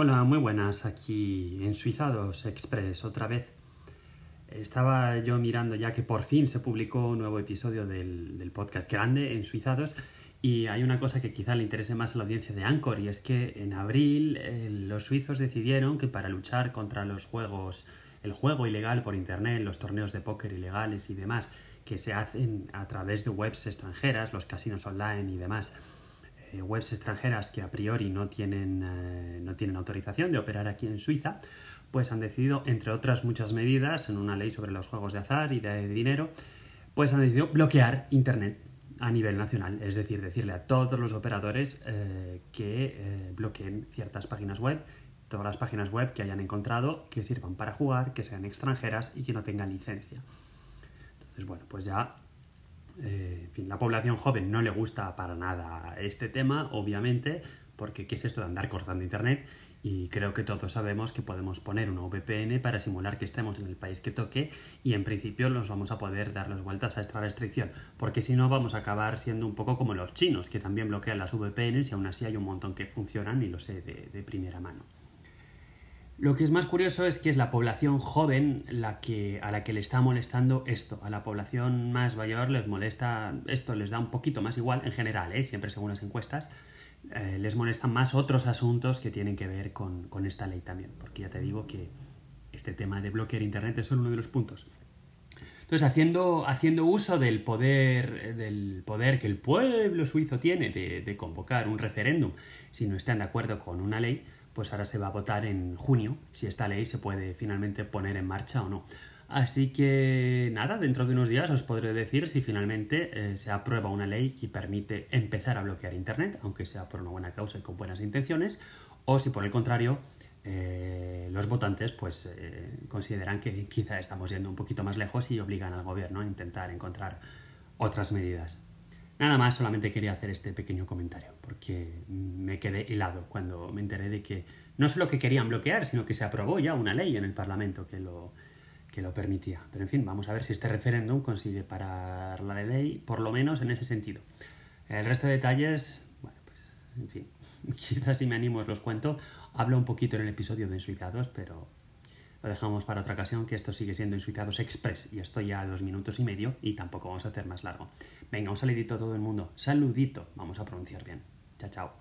Hola, muy buenas, aquí en Suizados Express otra vez. Estaba yo mirando ya que por fin se publicó un nuevo episodio del, podcast grande en Suizados y hay una cosa que quizá le interese más a la audiencia de Anchor y es que en abril eh, los suizos decidieron que para luchar contra los juegos, el juego ilegal por internet, los torneos de póker ilegales y demás que se hacen a través de webs extranjeras, los casinos online y demás, eh, webs extranjeras que a priori no tienen, eh, no tienen autorización de operar aquí en Suiza, pues han decidido, entre otras muchas medidas, en una ley sobre los juegos de azar y de dinero, pues han decidido bloquear Internet a nivel nacional, es decir, decirle a todos los operadores eh, que bloqueen ciertas páginas web, todas las páginas web que hayan encontrado que sirvan para jugar, que sean extranjeras y que no tengan licencia. Entonces, bueno, pues ya eh, en fin, la población joven no le gusta para nada este tema, obviamente, porque ¿qué es esto de andar cortando Internet? Y creo que todos sabemos que podemos poner una VPN para simular que estemos en el país que toque y en principio nos vamos a poder dar las vueltas a esta restricción, porque si no vamos a acabar siendo un poco como los chinos, que también bloquean las VPNs y aún así hay un montón que funcionan y lo sé de primera mano. Lo que es más curioso es que es la población joven la que, a la que le está molestando esto. A la población más mayor les molesta esto, les da un poquito más igual, en general, ¿eh? siempre según las encuestas, eh, les molestan más otros asuntos que tienen que ver con, esta ley también. Porque ya te digo que este tema de bloquear Internet es solo uno de los puntos. Entonces, haciendo, haciendo uso del poder, del poder que el pueblo suizo tiene de, de convocar un referéndum si no están de acuerdo con una ley, pues ahora se va a votar en junio si esta ley se puede finalmente poner en marcha o no. Así que nada, dentro de unos días os podré decir si finalmente eh, se aprueba una ley que permite empezar a bloquear Internet, aunque sea por una buena causa y con buenas intenciones, o si por el contrario eh, los votantes pues eh, consideran que quizá estamos yendo un poquito más lejos y obligan al gobierno a intentar encontrar otras medidas. Nada más, solamente quería hacer este pequeño comentario, porque me quedé helado cuando me enteré de que no solo que querían bloquear, sino que se aprobó ya una ley en el Parlamento que lo, que lo permitía. Pero en fin, vamos a ver si este referéndum consigue parar la ley, por lo menos en ese sentido. El resto de detalles, bueno, pues, en fin, quizás si me animo os los cuento. Hablo un poquito en el episodio de Ensuiciados, pero lo dejamos para otra ocasión, que esto sigue siendo Ensuiciados Express y estoy ya a dos minutos y medio y tampoco vamos a hacer más largo. Venga, un saludito a todo el mundo. Saludito, vamos a pronunciar bien. Chao, chao.